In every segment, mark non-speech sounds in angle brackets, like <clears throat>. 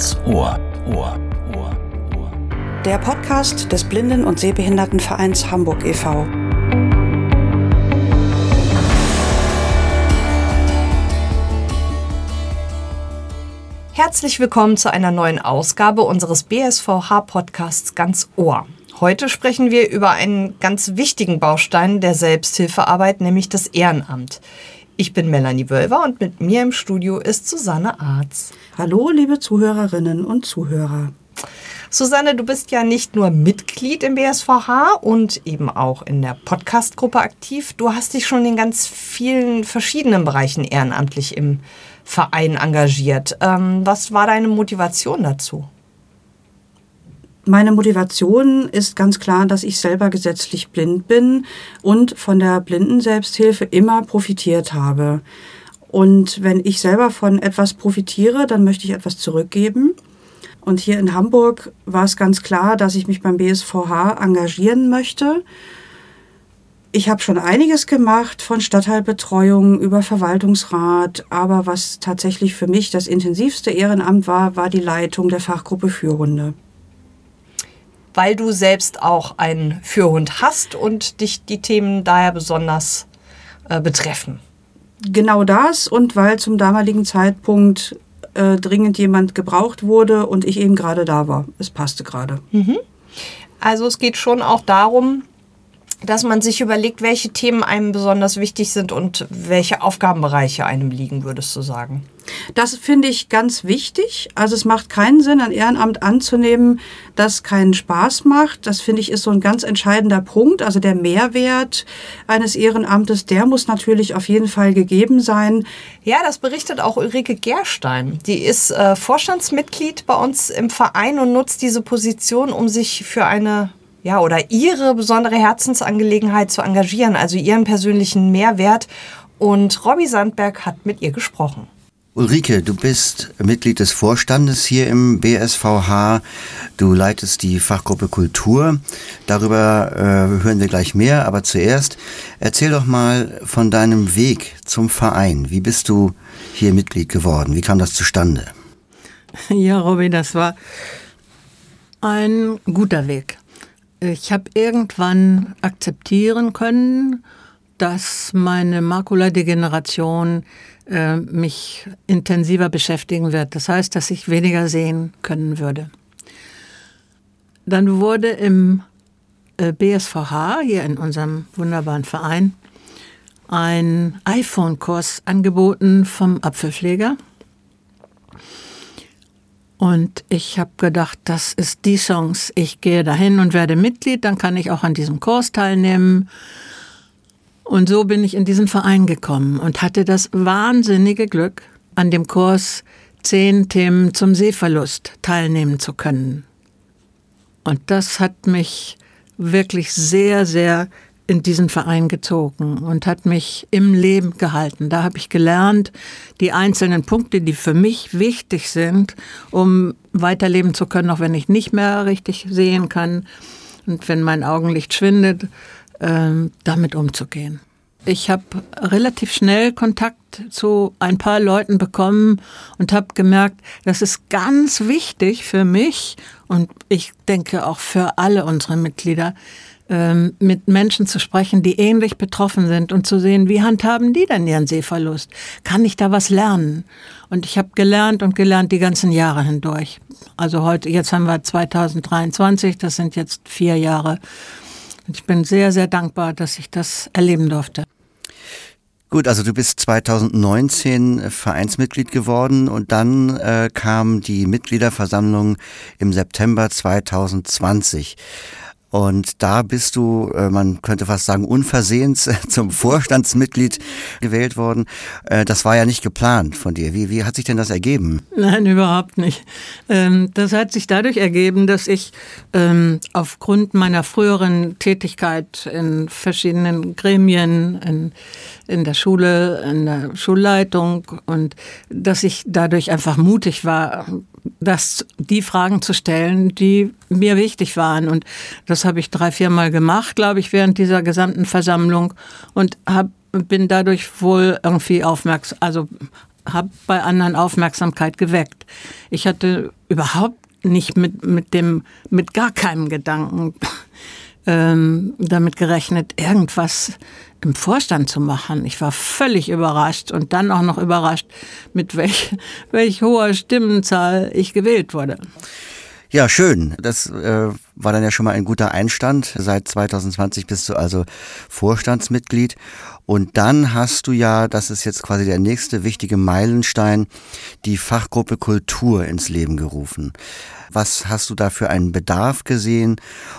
Ganz Ohr. Ohr. Ohr. Ohr. Der Podcast des Blinden- und Sehbehindertenvereins Hamburg e.V. Herzlich willkommen zu einer neuen Ausgabe unseres BSVH-Podcasts Ganz Ohr. Heute sprechen wir über einen ganz wichtigen Baustein der Selbsthilfearbeit, nämlich das Ehrenamt. Ich bin Melanie Wölver und mit mir im Studio ist Susanne Arz. Hallo, liebe Zuhörerinnen und Zuhörer. Susanne, du bist ja nicht nur Mitglied im BSVH und eben auch in der Podcast-Gruppe aktiv. Du hast dich schon in ganz vielen verschiedenen Bereichen ehrenamtlich im Verein engagiert. Ähm, was war deine Motivation dazu? Meine Motivation ist ganz klar, dass ich selber gesetzlich blind bin und von der Blindenselbsthilfe immer profitiert habe. Und wenn ich selber von etwas profitiere, dann möchte ich etwas zurückgeben. Und hier in Hamburg war es ganz klar, dass ich mich beim BSVH engagieren möchte. Ich habe schon einiges gemacht, von Stadtteilbetreuung über Verwaltungsrat, aber was tatsächlich für mich das intensivste Ehrenamt war, war die Leitung der Fachgruppe Fürhunde weil du selbst auch einen Fürhund hast und dich die Themen daher besonders äh, betreffen. Genau das und weil zum damaligen Zeitpunkt äh, dringend jemand gebraucht wurde und ich eben gerade da war. Es passte gerade. Mhm. Also es geht schon auch darum, dass man sich überlegt, welche Themen einem besonders wichtig sind und welche Aufgabenbereiche einem liegen, würdest du sagen? Das finde ich ganz wichtig. Also es macht keinen Sinn, ein Ehrenamt anzunehmen, das keinen Spaß macht. Das finde ich ist so ein ganz entscheidender Punkt. Also der Mehrwert eines Ehrenamtes, der muss natürlich auf jeden Fall gegeben sein. Ja, das berichtet auch Ulrike Gerstein. Die ist äh, Vorstandsmitglied bei uns im Verein und nutzt diese Position, um sich für eine ja, oder ihre besondere Herzensangelegenheit zu engagieren, also ihren persönlichen Mehrwert. Und Robbie Sandberg hat mit ihr gesprochen. Ulrike, du bist Mitglied des Vorstandes hier im BSVH. Du leitest die Fachgruppe Kultur. Darüber äh, hören wir gleich mehr. Aber zuerst erzähl doch mal von deinem Weg zum Verein. Wie bist du hier Mitglied geworden? Wie kam das zustande? <laughs> Ja, Robby, das war ein guter Weg. Ich habe irgendwann akzeptieren können, dass meine Makuladegeneration äh, mich intensiver beschäftigen wird. Das heißt, dass ich weniger sehen können würde. Dann wurde im äh, BSVH, hier in unserem wunderbaren Verein, ein iPhone-Kurs angeboten vom Apfelpfleger. Und ich habe gedacht, das ist die Chance. Ich gehe dahin und werde Mitglied, dann kann ich auch an diesem Kurs teilnehmen. Und so bin ich in diesen Verein gekommen und hatte das wahnsinnige Glück, an dem Kurs zehn Themen zum Sehverlust teilnehmen zu können. Und das hat mich wirklich sehr, sehr in diesen Verein gezogen und hat mich im Leben gehalten. Da habe ich gelernt, die einzelnen Punkte, die für mich wichtig sind, um weiterleben zu können, auch wenn ich nicht mehr richtig sehen kann und wenn mein Augenlicht schwindet, ähm, damit umzugehen. Ich habe relativ schnell Kontakt zu ein paar Leuten bekommen und habe gemerkt, das ist ganz wichtig für mich und ich denke auch für alle unsere Mitglieder, ähm, mit Menschen zu sprechen, die ähnlich betroffen sind und zu sehen, wie handhaben die denn ihren Sehverlust? Kann ich da was lernen? Und ich habe gelernt und gelernt die ganzen Jahre hindurch. Also heute, jetzt haben wir 2023, das sind jetzt vier Jahre und ich bin sehr, sehr dankbar, dass ich das erleben durfte. Gut, also du bist 2019 Vereinsmitglied geworden und dann äh, kam die Mitgliederversammlung im September 2020. Und da bist du, äh, man könnte fast sagen, unversehens <laughs> zum Vorstandsmitglied gewählt worden. Äh, das war ja nicht geplant von dir. Wie, wie hat sich denn das ergeben? Nein, <laughs> überhaupt nicht. Ähm, das hat sich dadurch ergeben, dass ich ähm, aufgrund meiner früheren Tätigkeit in verschiedenen Gremien, in, in der Schule, in der Schulleitung und dass ich dadurch einfach mutig war, das, die Fragen zu stellen, die mir wichtig waren. Und das habe ich drei, vier Mal gemacht, glaube ich, während dieser gesamten Versammlung und hab, bin dadurch wohl irgendwie aufmerksam, also habe bei anderen Aufmerksamkeit geweckt. Ich hatte überhaupt nicht mit, mit dem, mit gar keinem Gedanken ähm, damit gerechnet, irgendwas im Vorstand zu machen. Ich war völlig überrascht und dann auch noch überrascht, mit welch, <laughs> welch hoher Stimmenzahl ich gewählt wurde. Ja, schön. Das äh, war dann ja schon mal ein guter Einstand. Seit 2020 bist du also Vorstandsmitglied. Und dann hast du ja, das ist jetzt quasi der nächste wichtige Meilenstein, die Fachgruppe Kultur ins Leben gerufen. Was hast du da für einen Bedarf gesehen?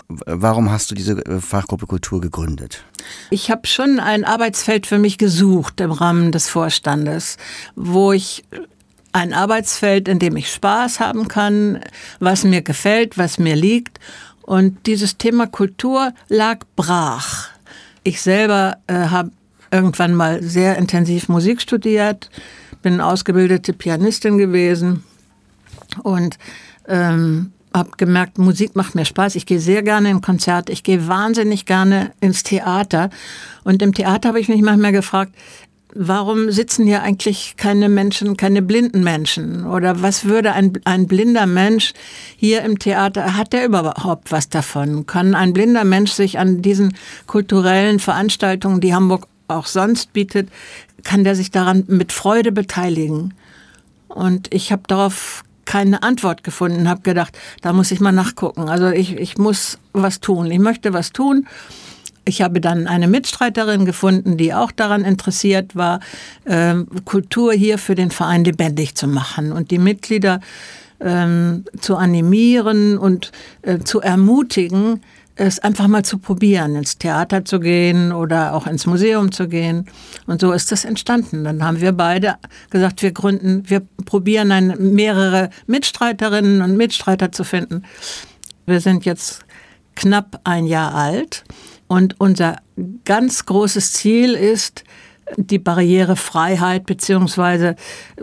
Warum hast du diese äh, Fachgruppe Kultur gegründet? Ich habe schon ein Arbeitsfeld für mich gesucht im Rahmen des Vorstandes, wo ich ein Arbeitsfeld, in dem ich Spaß haben kann, was mir gefällt, was mir liegt. Und dieses Thema Kultur lag brach. Ich selber äh, habe irgendwann mal sehr intensiv Musik studiert, bin ausgebildete Pianistin gewesen und ähm, habe gemerkt, Musik macht mir Spaß. Ich gehe sehr gerne in Konzerte, ich gehe wahnsinnig gerne ins Theater. Und im Theater habe ich mich manchmal gefragt, warum sitzen hier eigentlich keine Menschen, keine blinden Menschen? Oder was würde ein, ein blinder Mensch hier im Theater, hat der überhaupt was davon? Kann ein blinder Mensch sich an diesen kulturellen Veranstaltungen, die Hamburg auch sonst bietet, kann der sich daran mit Freude beteiligen? Und ich habe darauf keine Antwort gefunden, habe gedacht, da muss ich mal nachgucken. Also ich, ich muss was tun. Ich möchte was tun. Ich habe dann eine Mitstreiterin gefunden, die auch daran interessiert war, ähm, Kultur hier für den Verein lebendig zu machen und die Mitglieder ähm, zu animieren und äh, zu ermutigen, es einfach mal zu probieren, ins Theater zu gehen oder auch ins Museum zu gehen. Und so ist das entstanden. Dann haben wir beide gesagt, wir gründen, wir probieren eine, mehrere Mitstreiterinnen und Mitstreiter zu finden. Wir sind jetzt knapp ein Jahr alt und unser ganz großes Ziel ist, die Barrierefreiheit, beziehungsweise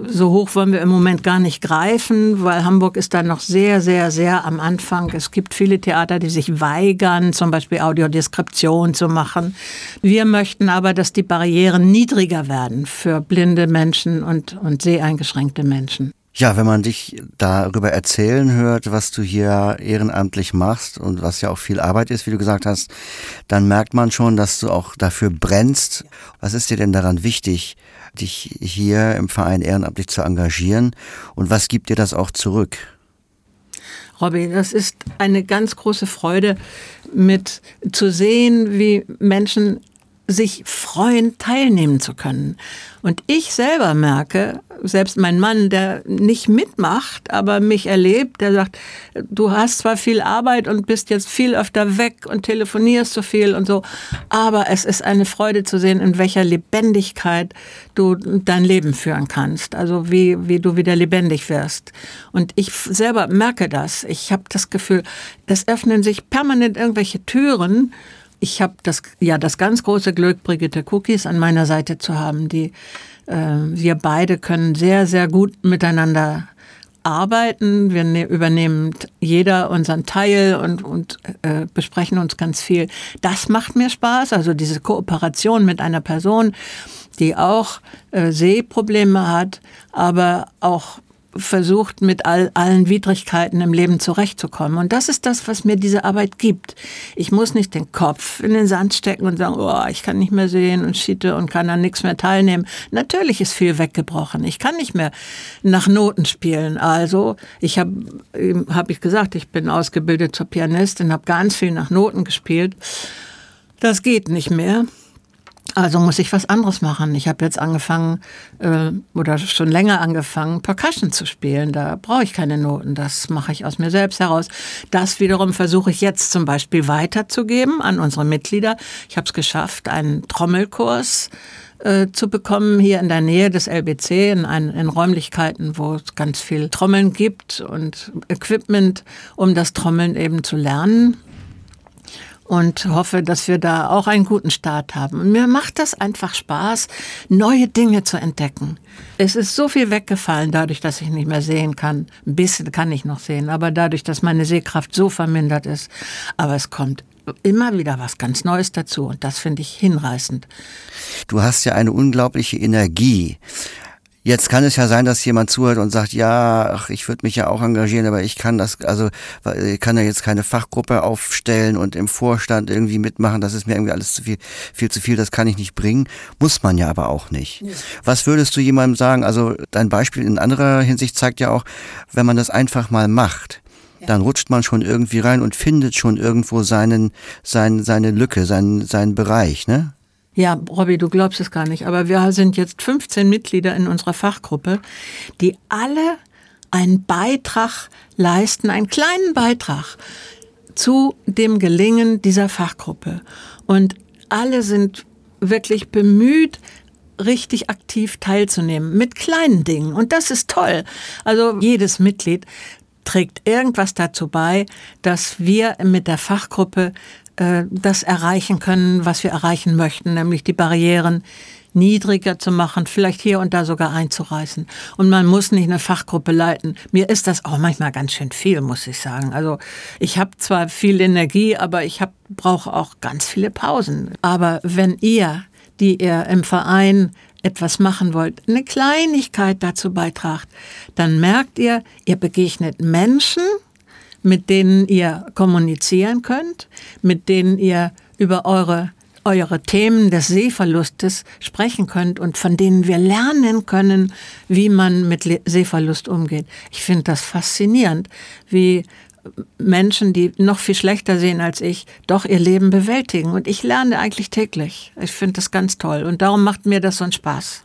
so hoch wollen wir im Moment gar nicht greifen, weil Hamburg ist da noch sehr, sehr, sehr am Anfang. Es gibt viele Theater, die sich weigern, zum Beispiel Audiodeskription zu machen. Wir möchten aber, dass die Barrieren niedriger werden für blinde Menschen und, und seheingeschränkte Menschen. Ja, wenn man dich darüber erzählen hört, was du hier ehrenamtlich machst und was ja auch viel Arbeit ist, wie du gesagt hast, dann merkt man schon, dass du auch dafür brennst. Was ist dir denn daran wichtig, dich hier im Verein ehrenamtlich zu engagieren und was gibt dir das auch zurück? Robby, das ist eine ganz große Freude, mit zu sehen, wie Menschen sich freuen, teilnehmen zu können. Und ich selber merke, selbst mein Mann, der nicht mitmacht, aber mich erlebt, der sagt, du hast zwar viel Arbeit und bist jetzt viel öfter weg und telefonierst so viel und so, aber es ist eine Freude zu sehen, in welcher Lebendigkeit du dein Leben führen kannst. Also wie, wie du wieder lebendig wirst. Und ich selber merke das. Ich habe das Gefühl, es öffnen sich permanent irgendwelche Türen, ich habe das, ja, das ganz große Glück, Brigitte Cookies an meiner Seite zu haben. Die, äh, wir beide können sehr, sehr gut miteinander arbeiten. Wir ne übernehmen jeder unseren Teil und, und äh, besprechen uns ganz viel. Das macht mir Spaß. Also diese Kooperation mit einer Person, die auch äh, Sehprobleme hat, aber auch versucht, mit all, allen Widrigkeiten im Leben zurechtzukommen. Und das ist das, was mir diese Arbeit gibt. Ich muss nicht den Kopf in den Sand stecken und sagen, oh, ich kann nicht mehr sehen und schiete und kann an nichts mehr teilnehmen. Natürlich ist viel weggebrochen. Ich kann nicht mehr nach Noten spielen. Also, ich habe, habe ich gesagt, ich bin ausgebildet zur Pianistin, habe ganz viel nach Noten gespielt. Das geht nicht mehr. Also muss ich was anderes machen. Ich habe jetzt angefangen äh, oder schon länger angefangen, Percussion zu spielen. Da brauche ich keine Noten. Das mache ich aus mir selbst heraus. Das wiederum versuche ich jetzt zum Beispiel weiterzugeben an unsere Mitglieder. Ich habe es geschafft, einen Trommelkurs äh, zu bekommen hier in der Nähe des LBC in, ein, in Räumlichkeiten, wo es ganz viel Trommeln gibt und Equipment, um das Trommeln eben zu lernen und hoffe, dass wir da auch einen guten Start haben. Mir macht das einfach Spaß, neue Dinge zu entdecken. Es ist so viel weggefallen, dadurch, dass ich nicht mehr sehen kann. Ein bisschen kann ich noch sehen, aber dadurch, dass meine Sehkraft so vermindert ist. Aber es kommt immer wieder was ganz Neues dazu und das finde ich hinreißend. Du hast ja eine unglaubliche Energie. Jetzt kann es ja sein, dass jemand zuhört und sagt, ja, ach, ich würde mich ja auch engagieren, aber ich kann das, also ich kann ja jetzt keine Fachgruppe aufstellen und im Vorstand irgendwie mitmachen, das ist mir irgendwie alles zu viel, viel zu viel, das kann ich nicht bringen. Muss man ja aber auch nicht. Ja. Was würdest du jemandem sagen? Also dein Beispiel in anderer Hinsicht zeigt ja auch, wenn man das einfach mal macht, dann rutscht man schon irgendwie rein und findet schon irgendwo seinen, sein, seine Lücke, seinen, seinen Bereich, ne? Ja, Robby, du glaubst es gar nicht, aber wir sind jetzt 15 Mitglieder in unserer Fachgruppe, die alle einen Beitrag leisten, einen kleinen Beitrag zu dem Gelingen dieser Fachgruppe. Und alle sind wirklich bemüht, richtig aktiv teilzunehmen mit kleinen Dingen. Und das ist toll. Also jedes Mitglied trägt irgendwas dazu bei, dass wir mit der Fachgruppe äh, das erreichen können, was wir erreichen möchten, nämlich die Barrieren niedriger zu machen, vielleicht hier und da sogar einzureißen. Und man muss nicht eine Fachgruppe leiten. Mir ist das auch manchmal ganz schön viel, muss ich sagen. Also ich habe zwar viel Energie, aber ich brauche auch ganz viele Pausen. Aber wenn ihr, die ihr im Verein etwas machen wollt, eine Kleinigkeit dazu beitragt, dann merkt ihr, ihr begegnet Menschen, mit denen ihr kommunizieren könnt, mit denen ihr über eure eure Themen des Sehverlustes sprechen könnt und von denen wir lernen können, wie man mit Sehverlust umgeht. Ich finde das faszinierend, wie Menschen, die noch viel schlechter sehen als ich, doch ihr Leben bewältigen. Und ich lerne eigentlich täglich. Ich finde das ganz toll. Und darum macht mir das so einen Spaß.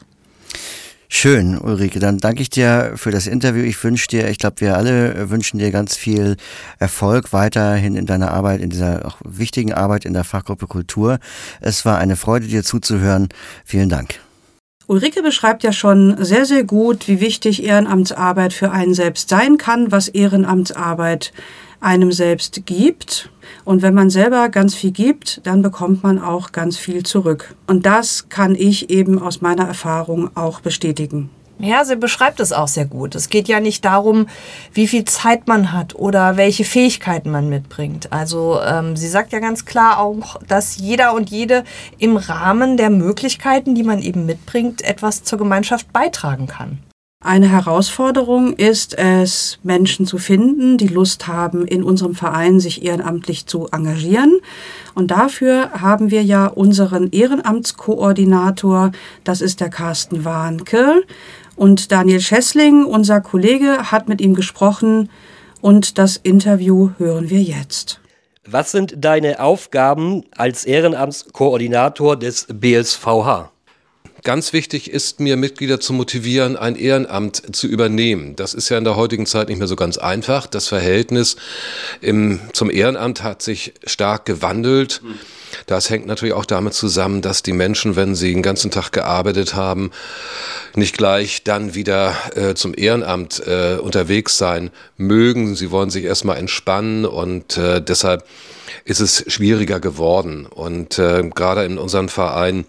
Schön, Ulrike. Dann danke ich dir für das Interview. Ich wünsche dir, ich glaube, wir alle wünschen dir ganz viel Erfolg weiterhin in deiner Arbeit, in dieser auch wichtigen Arbeit in der Fachgruppe Kultur. Es war eine Freude, dir zuzuhören. Vielen Dank. Ulrike beschreibt ja schon sehr, sehr gut, wie wichtig Ehrenamtsarbeit für einen selbst sein kann, was Ehrenamtsarbeit einem selbst gibt. Und wenn man selber ganz viel gibt, dann bekommt man auch ganz viel zurück. Und das kann ich eben aus meiner Erfahrung auch bestätigen. Ja, sie beschreibt es auch sehr gut. Es geht ja nicht darum, wie viel Zeit man hat oder welche Fähigkeiten man mitbringt. Also ähm, sie sagt ja ganz klar auch, dass jeder und jede im Rahmen der Möglichkeiten, die man eben mitbringt, etwas zur Gemeinschaft beitragen kann. Eine Herausforderung ist es, Menschen zu finden, die Lust haben, in unserem Verein sich ehrenamtlich zu engagieren. Und dafür haben wir ja unseren Ehrenamtskoordinator, das ist der Carsten Warnke. Und Daniel Schessling, unser Kollege, hat mit ihm gesprochen und das Interview hören wir jetzt. Was sind deine Aufgaben als Ehrenamtskoordinator des BSVH? Ganz wichtig ist mir, Mitglieder zu motivieren, ein Ehrenamt zu übernehmen. Das ist ja in der heutigen Zeit nicht mehr so ganz einfach. Das Verhältnis im, zum Ehrenamt hat sich stark gewandelt. Das hängt natürlich auch damit zusammen, dass die Menschen, wenn sie den ganzen Tag gearbeitet haben, nicht gleich dann wieder äh, zum Ehrenamt äh, unterwegs sein mögen. Sie wollen sich erstmal entspannen und äh, deshalb ist es schwieriger geworden. Und äh, gerade in unserem Verein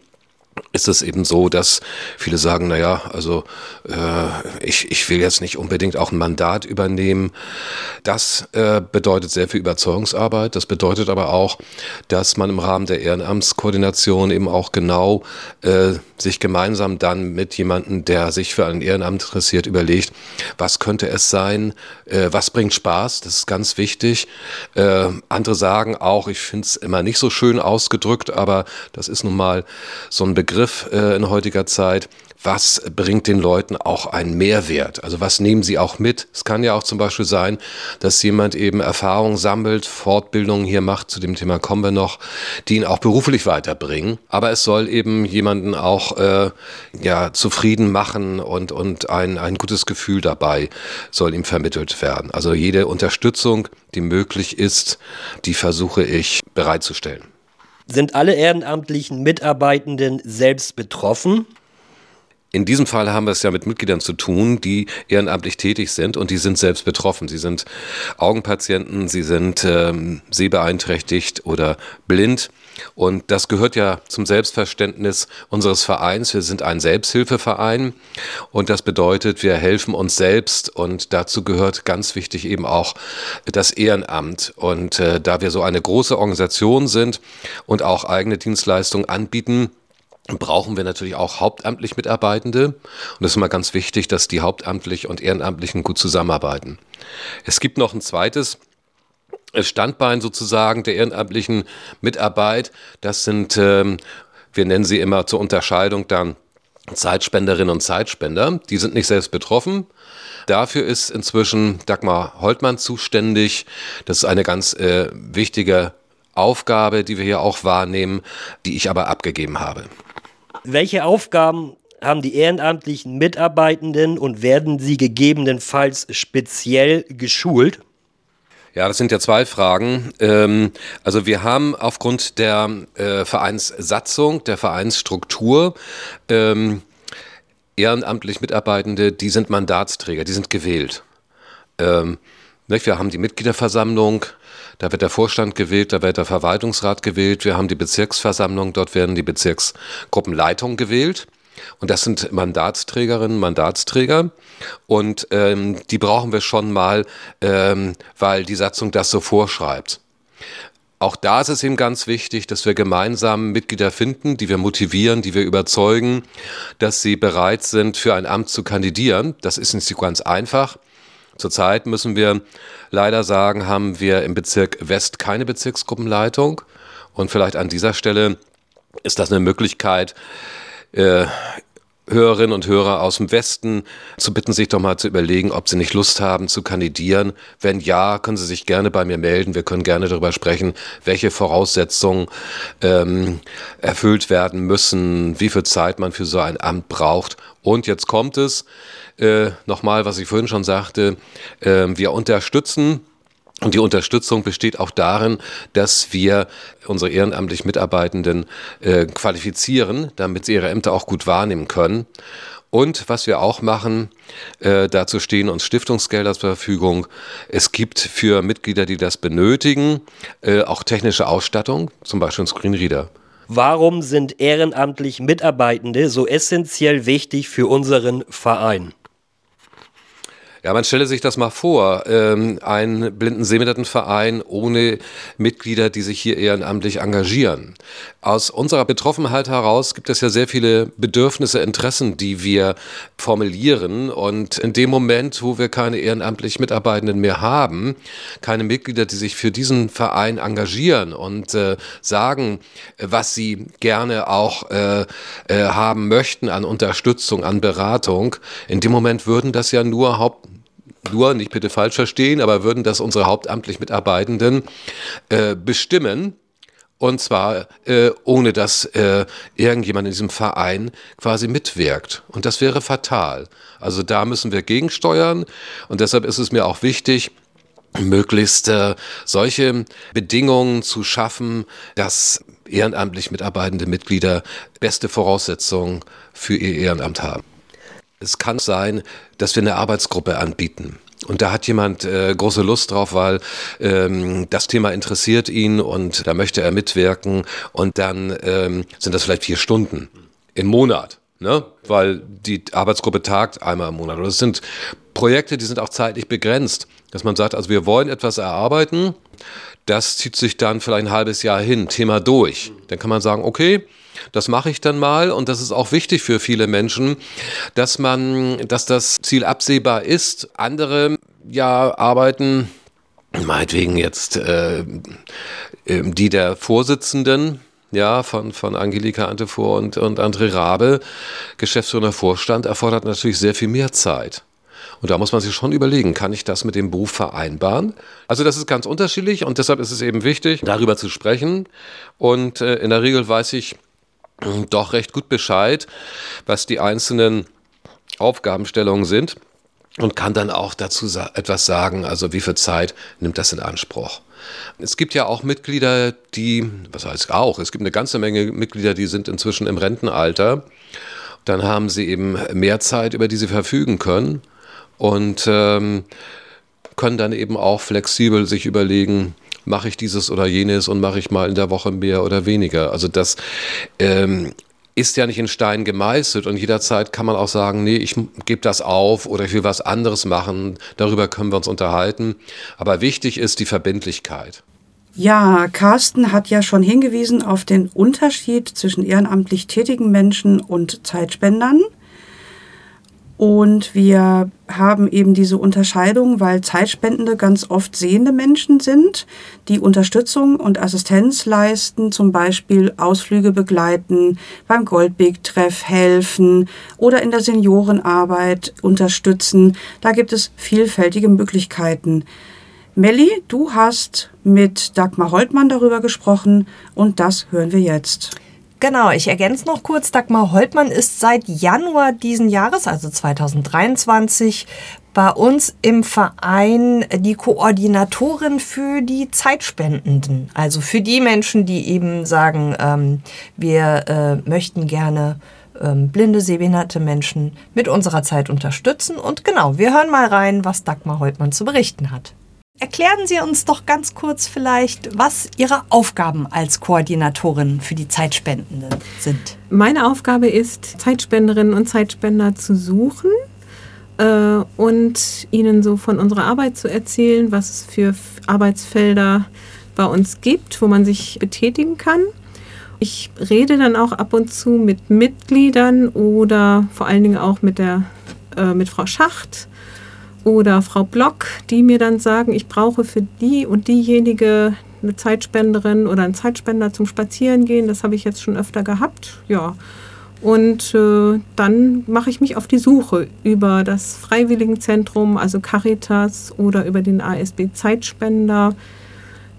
ist es eben so, dass viele sagen, na ja, also äh, ich, ich will jetzt nicht unbedingt auch ein Mandat übernehmen. Das äh, bedeutet sehr viel Überzeugungsarbeit. Das bedeutet aber auch, dass man im Rahmen der Ehrenamtskoordination eben auch genau äh, sich gemeinsam dann mit jemandem, der sich für ein Ehrenamt interessiert, überlegt, was könnte es sein, äh, was bringt Spaß, das ist ganz wichtig. Äh, andere sagen auch, ich finde es immer nicht so schön ausgedrückt, aber das ist nun mal so ein Begriff äh, in heutiger Zeit was bringt den Leuten auch einen Mehrwert? Also was nehmen sie auch mit? Es kann ja auch zum Beispiel sein, dass jemand eben Erfahrungen sammelt, Fortbildungen hier macht, zu dem Thema kommen wir noch, die ihn auch beruflich weiterbringen. Aber es soll eben jemanden auch äh, ja, zufrieden machen und, und ein, ein gutes Gefühl dabei soll ihm vermittelt werden. Also jede Unterstützung, die möglich ist, die versuche ich bereitzustellen. Sind alle ehrenamtlichen Mitarbeitenden selbst betroffen? In diesem Fall haben wir es ja mit Mitgliedern zu tun, die ehrenamtlich tätig sind und die sind selbst betroffen. Sie sind Augenpatienten, sie sind ähm, sehbeeinträchtigt oder blind. Und das gehört ja zum Selbstverständnis unseres Vereins. Wir sind ein Selbsthilfeverein und das bedeutet, wir helfen uns selbst und dazu gehört ganz wichtig eben auch das Ehrenamt. Und äh, da wir so eine große Organisation sind und auch eigene Dienstleistungen anbieten, brauchen wir natürlich auch hauptamtlich Mitarbeitende. Und das ist immer ganz wichtig, dass die hauptamtlich und Ehrenamtlichen gut zusammenarbeiten. Es gibt noch ein zweites Standbein sozusagen der ehrenamtlichen Mitarbeit. Das sind, ähm, wir nennen sie immer zur Unterscheidung dann Zeitspenderinnen und Zeitspender. Die sind nicht selbst betroffen. Dafür ist inzwischen Dagmar Holtmann zuständig. Das ist eine ganz äh, wichtige Aufgabe, die wir hier auch wahrnehmen, die ich aber abgegeben habe. Welche Aufgaben haben die ehrenamtlichen Mitarbeitenden und werden sie gegebenenfalls speziell geschult? Ja, das sind ja zwei Fragen. Ähm, also wir haben aufgrund der äh, Vereinssatzung, der Vereinsstruktur, ähm, ehrenamtlich Mitarbeitende, die sind Mandatsträger, die sind gewählt. Ähm, wir haben die Mitgliederversammlung, da wird der Vorstand gewählt, da wird der Verwaltungsrat gewählt, wir haben die Bezirksversammlung, dort werden die Bezirksgruppenleitungen gewählt. Und das sind Mandatsträgerinnen, Mandatsträger. Und ähm, die brauchen wir schon mal, ähm, weil die Satzung das so vorschreibt. Auch da ist es eben ganz wichtig, dass wir gemeinsam Mitglieder finden, die wir motivieren, die wir überzeugen, dass sie bereit sind, für ein Amt zu kandidieren. Das ist nicht so ganz einfach. Zurzeit müssen wir leider sagen, haben wir im Bezirk West keine Bezirksgruppenleitung. Und vielleicht an dieser Stelle ist das eine Möglichkeit, äh, Hörerinnen und Hörer aus dem Westen zu bitten, sich doch mal zu überlegen, ob sie nicht Lust haben zu kandidieren. Wenn ja, können sie sich gerne bei mir melden. Wir können gerne darüber sprechen, welche Voraussetzungen ähm, erfüllt werden müssen, wie viel Zeit man für so ein Amt braucht. Und jetzt kommt es, äh, nochmal, was ich vorhin schon sagte, äh, wir unterstützen und die Unterstützung besteht auch darin, dass wir unsere ehrenamtlich Mitarbeitenden äh, qualifizieren, damit sie ihre Ämter auch gut wahrnehmen können. Und was wir auch machen, äh, dazu stehen uns Stiftungsgelder zur Verfügung. Es gibt für Mitglieder, die das benötigen, äh, auch technische Ausstattung, zum Beispiel ein Screenreader. Warum sind ehrenamtlich Mitarbeitende so essentiell wichtig für unseren Verein? Ja, man stelle sich das mal vor, ähm, ein blinden Sehbehindertenverein ohne Mitglieder, die sich hier ehrenamtlich engagieren. Aus unserer Betroffenheit heraus gibt es ja sehr viele Bedürfnisse, Interessen, die wir formulieren. Und in dem Moment, wo wir keine ehrenamtlich Mitarbeitenden mehr haben, keine Mitglieder, die sich für diesen Verein engagieren und äh, sagen, was sie gerne auch äh, äh, haben möchten an Unterstützung, an Beratung, in dem Moment würden das ja nur Haupt nur, nicht bitte falsch verstehen, aber würden das unsere hauptamtlich Mitarbeitenden äh, bestimmen. Und zwar äh, ohne dass äh, irgendjemand in diesem Verein quasi mitwirkt. Und das wäre fatal. Also da müssen wir gegensteuern. Und deshalb ist es mir auch wichtig, möglichst äh, solche Bedingungen zu schaffen, dass ehrenamtlich mitarbeitende Mitglieder beste Voraussetzungen für ihr Ehrenamt haben. Es kann sein, dass wir eine Arbeitsgruppe anbieten. Und da hat jemand äh, große Lust drauf, weil ähm, das Thema interessiert ihn und da möchte er mitwirken. Und dann ähm, sind das vielleicht vier Stunden im Monat, ne? weil die Arbeitsgruppe tagt einmal im Monat. Oder es sind Projekte, die sind auch zeitlich begrenzt, dass man sagt, also wir wollen etwas erarbeiten, das zieht sich dann vielleicht ein halbes Jahr hin, Thema durch. Dann kann man sagen, okay, das mache ich dann mal und das ist auch wichtig für viele Menschen, dass man, dass das Ziel absehbar ist. Andere ja arbeiten meinetwegen jetzt äh, die der Vorsitzenden, ja, von, von Angelika Antefor und, und André Rabe, Geschäftsführer Vorstand, erfordert natürlich sehr viel mehr Zeit. Und da muss man sich schon überlegen, kann ich das mit dem Beruf vereinbaren? Also das ist ganz unterschiedlich und deshalb ist es eben wichtig, darüber zu sprechen. Und äh, in der Regel weiß ich, doch recht gut Bescheid, was die einzelnen Aufgabenstellungen sind und kann dann auch dazu sa etwas sagen, also wie viel Zeit nimmt das in Anspruch. Es gibt ja auch Mitglieder, die, was heißt auch, es gibt eine ganze Menge Mitglieder, die sind inzwischen im Rentenalter. Dann haben sie eben mehr Zeit, über die sie verfügen können und ähm, können dann eben auch flexibel sich überlegen, mache ich dieses oder jenes und mache ich mal in der Woche mehr oder weniger. Also das ähm, ist ja nicht in Stein gemeißelt und jederzeit kann man auch sagen, nee, ich gebe das auf oder ich will was anderes machen. Darüber können wir uns unterhalten. Aber wichtig ist die Verbindlichkeit. Ja, Carsten hat ja schon hingewiesen auf den Unterschied zwischen ehrenamtlich tätigen Menschen und Zeitspendern. Und wir haben eben diese Unterscheidung, weil Zeitspendende ganz oft sehende Menschen sind, die Unterstützung und Assistenz leisten, zum Beispiel Ausflüge begleiten, beim Goldbeek-Treff helfen oder in der Seniorenarbeit unterstützen. Da gibt es vielfältige Möglichkeiten. Melli, du hast mit Dagmar Holtmann darüber gesprochen und das hören wir jetzt. Genau, ich ergänze noch kurz. Dagmar Holtmann ist seit Januar diesen Jahres, also 2023, bei uns im Verein die Koordinatorin für die Zeitspendenden. Also für die Menschen, die eben sagen, ähm, wir äh, möchten gerne ähm, blinde, sehbehinderte Menschen mit unserer Zeit unterstützen. Und genau, wir hören mal rein, was Dagmar Holtmann zu berichten hat. Erklären Sie uns doch ganz kurz vielleicht, was Ihre Aufgaben als Koordinatorin für die Zeitspendenden sind. Meine Aufgabe ist, Zeitspenderinnen und Zeitspender zu suchen äh, und ihnen so von unserer Arbeit zu erzählen, was es für Arbeitsfelder bei uns gibt, wo man sich betätigen kann. Ich rede dann auch ab und zu mit Mitgliedern oder vor allen Dingen auch mit, der, äh, mit Frau Schacht oder Frau Block, die mir dann sagen, ich brauche für die und diejenige eine Zeitspenderin oder einen Zeitspender zum Spazierengehen. Das habe ich jetzt schon öfter gehabt. Ja. Und äh, dann mache ich mich auf die Suche über das Freiwilligenzentrum, also Caritas oder über den ASB Zeitspender.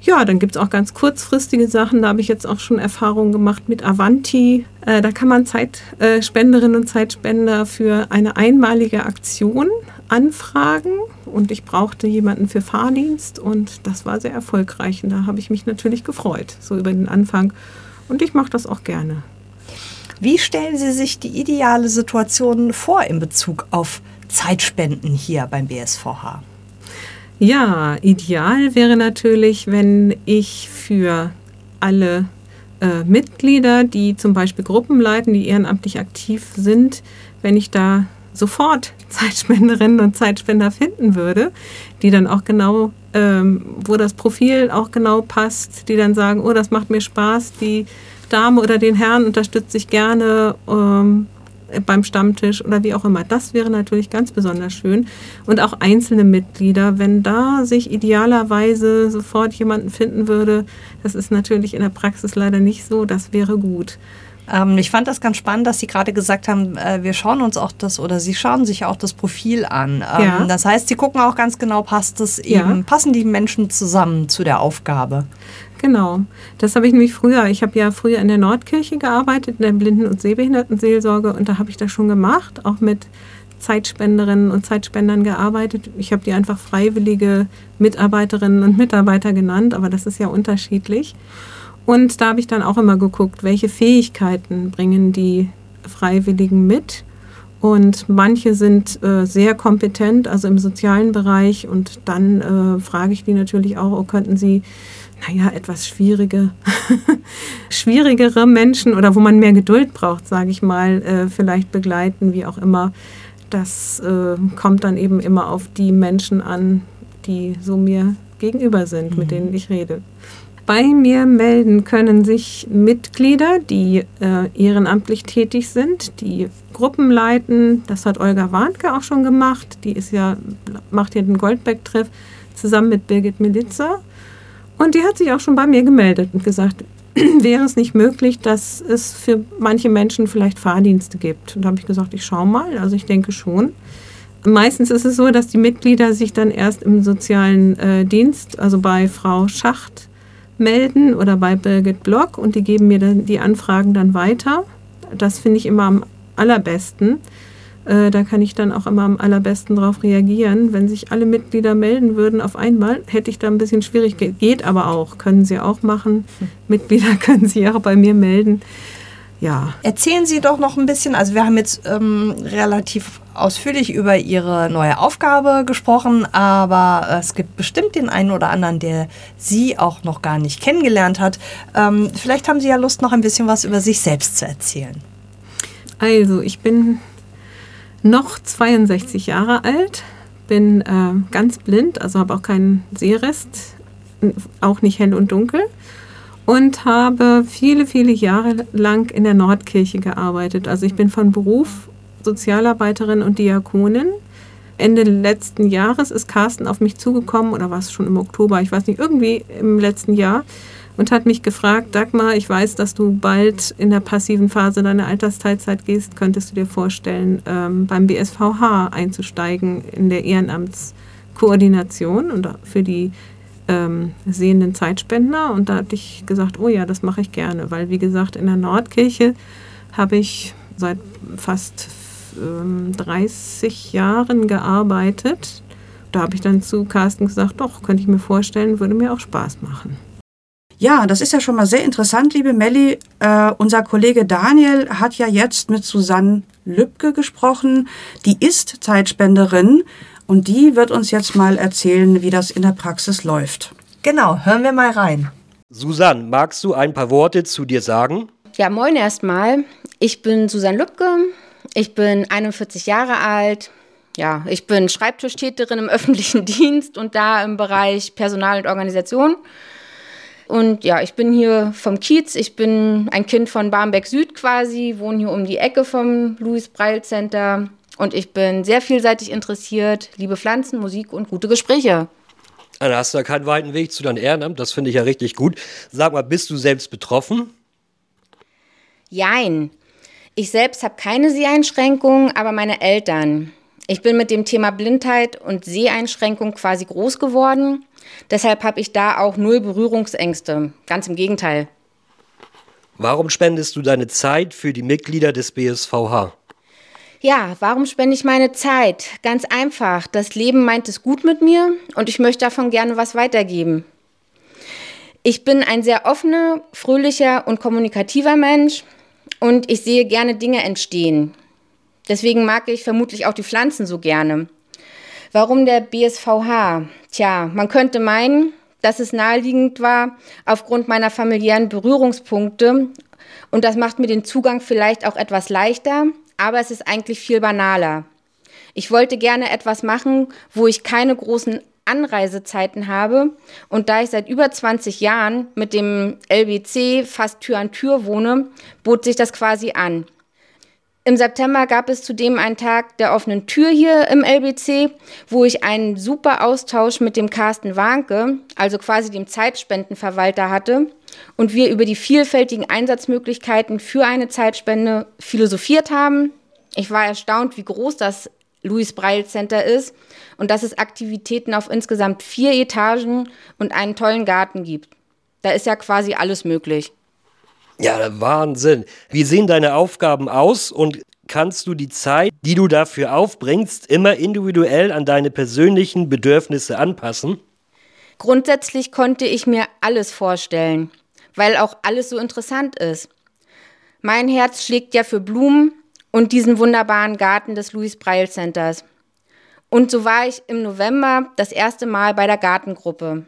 Ja, dann gibt es auch ganz kurzfristige Sachen. Da habe ich jetzt auch schon Erfahrungen gemacht mit Avanti. Äh, da kann man Zeitspenderinnen und Zeitspender für eine einmalige Aktion anfragen und ich brauchte jemanden für Fahrdienst und das war sehr erfolgreich und da habe ich mich natürlich gefreut, so über den Anfang und ich mache das auch gerne. Wie stellen Sie sich die ideale Situation vor in Bezug auf Zeitspenden hier beim BSVH? Ja, ideal wäre natürlich, wenn ich für alle äh, Mitglieder, die zum Beispiel Gruppen leiten, die ehrenamtlich aktiv sind, wenn ich da sofort Zeitspenderinnen und Zeitspender finden würde, die dann auch genau, ähm, wo das Profil auch genau passt, die dann sagen, oh, das macht mir Spaß, die Dame oder den Herrn unterstütze ich gerne ähm, beim Stammtisch oder wie auch immer. Das wäre natürlich ganz besonders schön. Und auch einzelne Mitglieder, wenn da sich idealerweise sofort jemanden finden würde, das ist natürlich in der Praxis leider nicht so, das wäre gut. Ähm, ich fand das ganz spannend, dass Sie gerade gesagt haben, äh, wir schauen uns auch das oder Sie schauen sich auch das Profil an. Ähm, ja. Das heißt, Sie gucken auch ganz genau, passt es eben, ja. passen die Menschen zusammen zu der Aufgabe. Genau, das habe ich nämlich früher. Ich habe ja früher in der Nordkirche gearbeitet, in der Blinden- und Sehbehindertenseelsorge und da habe ich das schon gemacht, auch mit Zeitspenderinnen und Zeitspendern gearbeitet. Ich habe die einfach freiwillige Mitarbeiterinnen und Mitarbeiter genannt, aber das ist ja unterschiedlich. Und da habe ich dann auch immer geguckt, welche Fähigkeiten bringen die Freiwilligen mit. Und manche sind äh, sehr kompetent, also im sozialen Bereich. Und dann äh, frage ich die natürlich auch, oh, könnten sie, naja, etwas schwierige, <laughs> schwierigere Menschen oder wo man mehr Geduld braucht, sage ich mal, äh, vielleicht begleiten, wie auch immer. Das äh, kommt dann eben immer auf die Menschen an, die so mir gegenüber sind, mhm. mit denen ich rede. Bei mir melden können sich Mitglieder, die äh, ehrenamtlich tätig sind, die Gruppen leiten. Das hat Olga Warnke auch schon gemacht. Die ist ja, macht ja den Goldbeck-Treff zusammen mit Birgit Militzer. Und die hat sich auch schon bei mir gemeldet und gesagt, <clears throat> wäre es nicht möglich, dass es für manche Menschen vielleicht Fahrdienste gibt. Und da habe ich gesagt, ich schaue mal. Also ich denke schon. Meistens ist es so, dass die Mitglieder sich dann erst im sozialen äh, Dienst, also bei Frau Schacht, melden oder bei Birgit Block und die geben mir dann die Anfragen dann weiter. Das finde ich immer am allerbesten. Äh, da kann ich dann auch immer am allerbesten darauf reagieren. Wenn sich alle Mitglieder melden würden auf einmal, hätte ich da ein bisschen schwierig. Geht aber auch, können sie auch machen. Hm. Mitglieder <laughs> können sich auch bei mir melden. Ja. Erzählen Sie doch noch ein bisschen, also wir haben jetzt ähm, relativ ausführlich über Ihre neue Aufgabe gesprochen, aber es gibt bestimmt den einen oder anderen, der Sie auch noch gar nicht kennengelernt hat. Ähm, vielleicht haben Sie ja Lust, noch ein bisschen was über sich selbst zu erzählen. Also, ich bin noch 62 Jahre alt, bin äh, ganz blind, also habe auch keinen Sehrest auch nicht hell und dunkel. Und habe viele, viele Jahre lang in der Nordkirche gearbeitet. Also ich bin von Beruf Sozialarbeiterin und Diakonin. Ende letzten Jahres ist Carsten auf mich zugekommen, oder war es schon im Oktober, ich weiß nicht, irgendwie im letzten Jahr und hat mich gefragt, Dagmar, ich weiß, dass du bald in der passiven Phase deiner Altersteilzeit gehst. Könntest du dir vorstellen, ähm, beim BSVH einzusteigen in der Ehrenamtskoordination und für die ähm, sehenden Zeitspender? Und da hatte ich gesagt, oh ja, das mache ich gerne, weil wie gesagt, in der Nordkirche habe ich seit fast ähm, 30 Jahren gearbeitet. Da habe ich dann zu Carsten gesagt, doch, könnte ich mir vorstellen, würde mir auch Spaß machen. Ja, das ist ja schon mal sehr interessant, liebe Melli. Äh, unser Kollege Daniel hat ja jetzt mit Susanne Lübke gesprochen. Die ist Zeitspenderin und die wird uns jetzt mal erzählen, wie das in der Praxis läuft. Genau, hören wir mal rein. Susanne, magst du ein paar Worte zu dir sagen? Ja, moin erstmal. Ich bin Susanne Lübke. Ich bin 41 Jahre alt. Ja, ich bin Schreibtischtäterin im <laughs> öffentlichen Dienst und da im Bereich Personal und Organisation. Und ja, ich bin hier vom Kiez. Ich bin ein Kind von Barmbek Süd quasi, wohne hier um die Ecke vom Louis Breil Center. Und ich bin sehr vielseitig interessiert, liebe Pflanzen, Musik und gute Gespräche. Dann hast du da keinen weiten Weg zu deinem Ehrenamt. Das finde ich ja richtig gut. Sag mal, bist du selbst betroffen? Jein. Ich selbst habe keine Seheinschränkung, aber meine Eltern. Ich bin mit dem Thema Blindheit und Seheinschränkung quasi groß geworden. Deshalb habe ich da auch null Berührungsängste. Ganz im Gegenteil. Warum spendest du deine Zeit für die Mitglieder des BSVH? Ja, warum spende ich meine Zeit? Ganz einfach. Das Leben meint es gut mit mir und ich möchte davon gerne was weitergeben. Ich bin ein sehr offener, fröhlicher und kommunikativer Mensch und ich sehe gerne Dinge entstehen. Deswegen mag ich vermutlich auch die Pflanzen so gerne. Warum der BSVH? Tja, man könnte meinen, dass es naheliegend war aufgrund meiner familiären Berührungspunkte und das macht mir den Zugang vielleicht auch etwas leichter, aber es ist eigentlich viel banaler. Ich wollte gerne etwas machen, wo ich keine großen Anreisezeiten habe und da ich seit über 20 Jahren mit dem LBC fast Tür an Tür wohne, bot sich das quasi an. Im September gab es zudem einen Tag der offenen Tür hier im LBC, wo ich einen super Austausch mit dem Carsten Warnke, also quasi dem Zeitspendenverwalter hatte, und wir über die vielfältigen Einsatzmöglichkeiten für eine Zeitspende philosophiert haben. Ich war erstaunt, wie groß das Louis Breil Center ist und dass es Aktivitäten auf insgesamt vier Etagen und einen tollen Garten gibt. Da ist ja quasi alles möglich. Ja, Wahnsinn. Wie sehen deine Aufgaben aus und kannst du die Zeit, die du dafür aufbringst, immer individuell an deine persönlichen Bedürfnisse anpassen? Grundsätzlich konnte ich mir alles vorstellen, weil auch alles so interessant ist. Mein Herz schlägt ja für Blumen und diesen wunderbaren Garten des Louis Breil Centers. Und so war ich im November das erste Mal bei der Gartengruppe.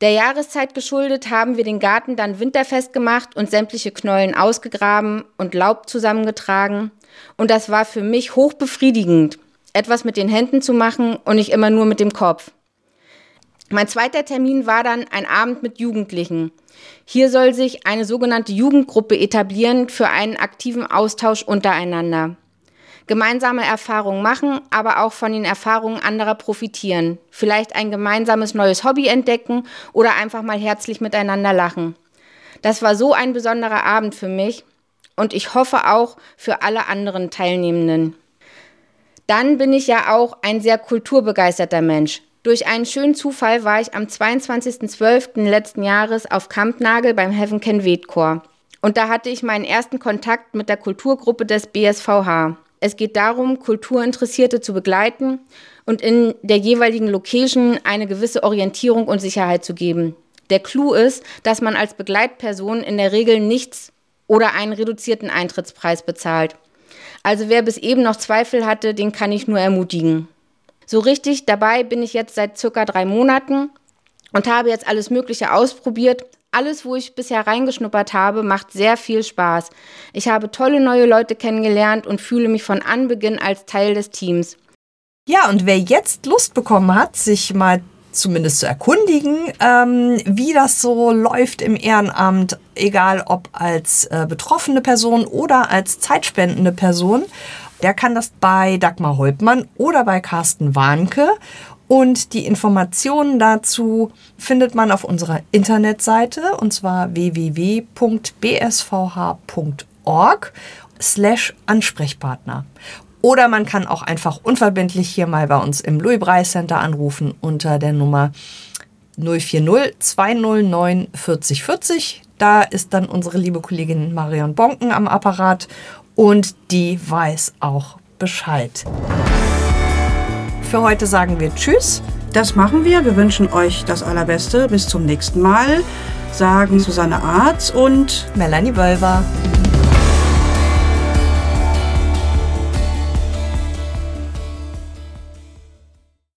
Der Jahreszeit geschuldet haben wir den Garten dann winterfest gemacht und sämtliche Knollen ausgegraben und Laub zusammengetragen. Und das war für mich hochbefriedigend, etwas mit den Händen zu machen und nicht immer nur mit dem Kopf. Mein zweiter Termin war dann ein Abend mit Jugendlichen. Hier soll sich eine sogenannte Jugendgruppe etablieren für einen aktiven Austausch untereinander gemeinsame Erfahrungen machen, aber auch von den Erfahrungen anderer profitieren. Vielleicht ein gemeinsames neues Hobby entdecken oder einfach mal herzlich miteinander lachen. Das war so ein besonderer Abend für mich und ich hoffe auch für alle anderen Teilnehmenden. Dann bin ich ja auch ein sehr kulturbegeisterter Mensch. Durch einen schönen Zufall war ich am 22.12. letzten Jahres auf Kampnagel beim Heaven Can Wait Chor. Und da hatte ich meinen ersten Kontakt mit der Kulturgruppe des BSVH. Es geht darum, Kulturinteressierte zu begleiten und in der jeweiligen Location eine gewisse Orientierung und Sicherheit zu geben. Der Clou ist, dass man als Begleitperson in der Regel nichts oder einen reduzierten Eintrittspreis bezahlt. Also wer bis eben noch Zweifel hatte, den kann ich nur ermutigen. So richtig dabei bin ich jetzt seit circa drei Monaten und habe jetzt alles Mögliche ausprobiert, alles, wo ich bisher reingeschnuppert habe, macht sehr viel Spaß. Ich habe tolle neue Leute kennengelernt und fühle mich von Anbeginn als Teil des Teams. Ja, und wer jetzt Lust bekommen hat, sich mal zumindest zu erkundigen, ähm, wie das so läuft im Ehrenamt, egal ob als äh, betroffene Person oder als zeitspendende Person, der kann das bei Dagmar Holtmann oder bei Carsten Warnke. Und die Informationen dazu findet man auf unserer Internetseite und zwar www.bsvh.org slash Ansprechpartner. Oder man kann auch einfach unverbindlich hier mal bei uns im Louis Breis Center anrufen unter der Nummer 040 209 40 40. Da ist dann unsere liebe Kollegin Marion Bonken am Apparat und die weiß auch Bescheid. Für heute sagen wir Tschüss. Das machen wir. Wir wünschen euch das Allerbeste. Bis zum nächsten Mal. Sagen Susanne Arz und Melanie Wölver.